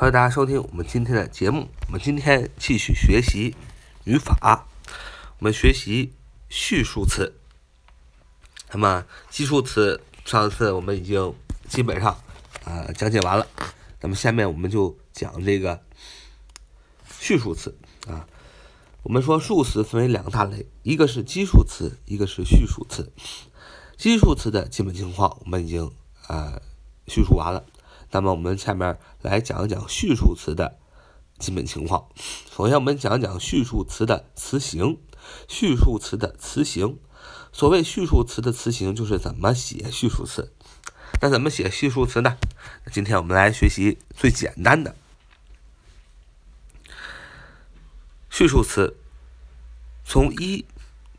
欢迎大家收听我们今天的节目。我们今天继续学习语法，我们学习序数词。那么基数词上次我们已经基本上啊讲解完了。那么下面我们就讲这个序数词啊。我们说数词分为两大类，一个是基数词，一个是序数词。基数词的基本情况我们已经呃叙述完了。那么我们下面来讲一讲序数词的基本情况。首先，我们讲讲序数词的词形。序数词的词形，所谓序数词的词形，就是怎么写序数词。那怎么写序数词呢？今天我们来学习最简单的序数词。从一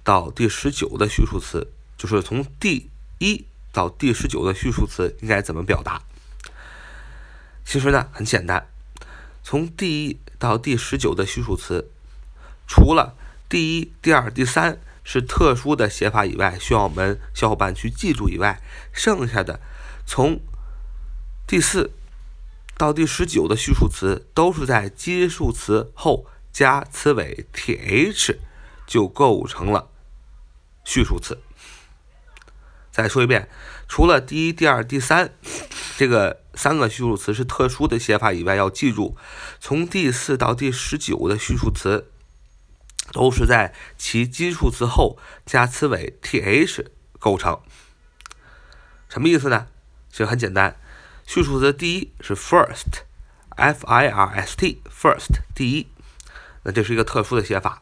到第十九的序数词，就是从第一到第十九的序数词应该怎么表达？其实呢很简单，从第一到第十九的序数词，除了第一、第二、第三是特殊的写法以外，需要我们小伙伴去记住以外，剩下的从第四到第十九的序数词都是在基数词后加词尾 th 就构成了序数词。再说一遍，除了第一、第二、第三这个三个序数词是特殊的写法以外，要记住，从第四到第十九的序数词都是在其基数词后加词尾 th 构成。什么意思呢？其实很简单，序数词第一是 first，f i r s t，first 第一，那这是一个特殊的写法。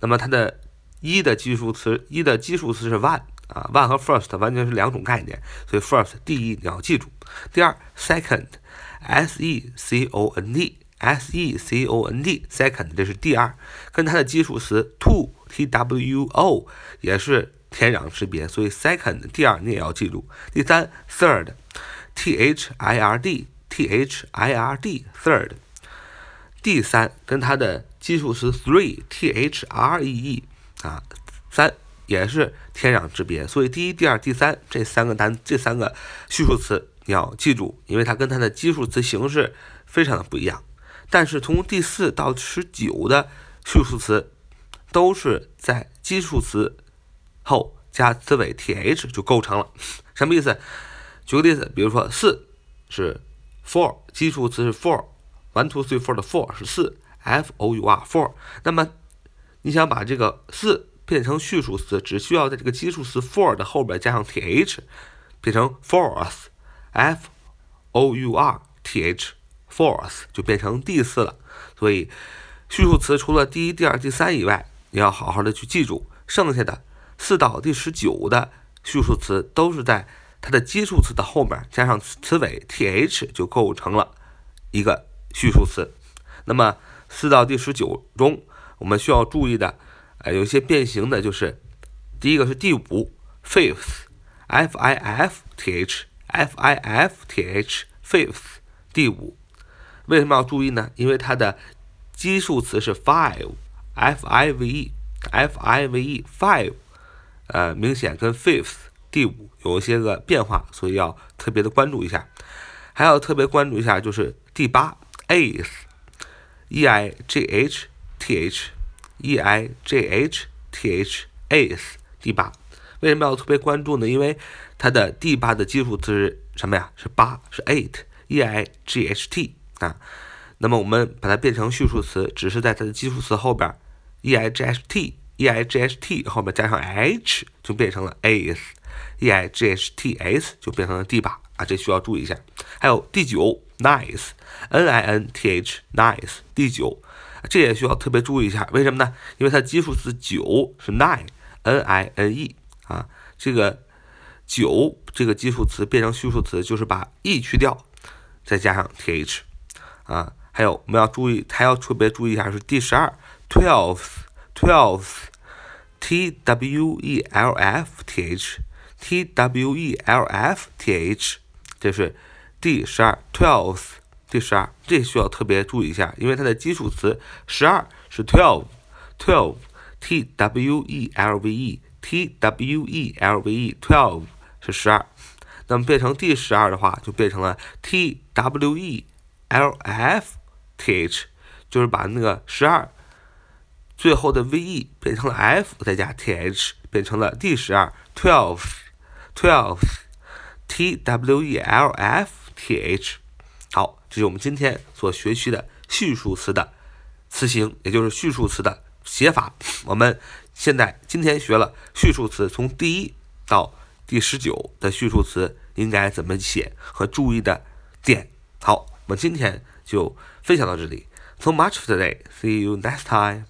那么它的一的基数词一的基数词是 one。啊，one 和 first 完全是两种概念，所以 first 第一你要记住。第二，second，s e c o n d，s e c o n d，second 这是第二，跟它的基数词 two，t w o 也是天壤之别，所以 second 第二你也要记住。第三，third，t h i r d，t h i r d，third，第三跟它的基数词 three，t h r e e 啊，三。也是天壤之别，所以第一、第二、第三这三个单这三个序数词你要记住，因为它跟它的基数词形式非常的不一样。但是从第四到十九的序数词都是在基数词后加词尾 th 就构成了，什么意思？举个例子，比如说四是 four，基数词是 four，one two three four 的 four 是四，f o u r four。那么你想把这个四变成序数词，只需要在这个基数词 for 的后边加上 th，变成 fourth，f o u r t h，fourth 就变成第四了。所以序数词除了第一、第二、第三以外，你要好好的去记住，剩下的四到第十九的序数词都是在它的基数词的后面加上词尾 th，就构成了一个序数词。那么四到第十九中，我们需要注意的。哎，有些变形的，就是第一个是第五，fifth，f i f t h，f i f t h，fifth，第五。为什么要注意呢？因为它的基数词是 five，f i v e，f i v e，five，呃，明显跟 fifth，第五有一些个变化，所以要特别的关注一下。还要特别关注一下，就是第八，eighth，e i g h t h。E i g h t h a s 第八，为什么要特别关注呢？因为它的第八的基数词是什么呀？是八，是 eight e i g h t 啊。那么我们把它变成序数词，只是在它的基数词后边 e i g h t e i g h t 后面加上 h 就变成了 eighth e i g h t s 就变成了第八啊，这需要注意一下。还有第九 nice n i n t h nice 第九。这也需要特别注意一下，为什么呢？因为它基数词九是 nine，n i n e 啊，这个九这个基数词变成序数词，就是把 e 去掉，再加上 th 啊。还有我们要注意，还要特别注意一下是第十二 twelve，twelve，t w e l f t h，t w e l f t h，这是第十二 twelve。第十二，这需要特别注意一下，因为它的基础词十二是 twelve，twelve，t w e l v e，t w e l v e，twelve 是十二。那么变成第十二的话，就变成了 t w e l f t h，就是把那个十二最后的 v e 变成了 f，再加 t h，变成了第十二 twelve，twelve，t w e l f t h。好，这是我们今天所学习的序数词的词形，也就是序数词的写法。我们现在今天学了序数词从第一到第十九的序数词应该怎么写和注意的点。好，我们今天就分享到这里。So much for today. See you next time.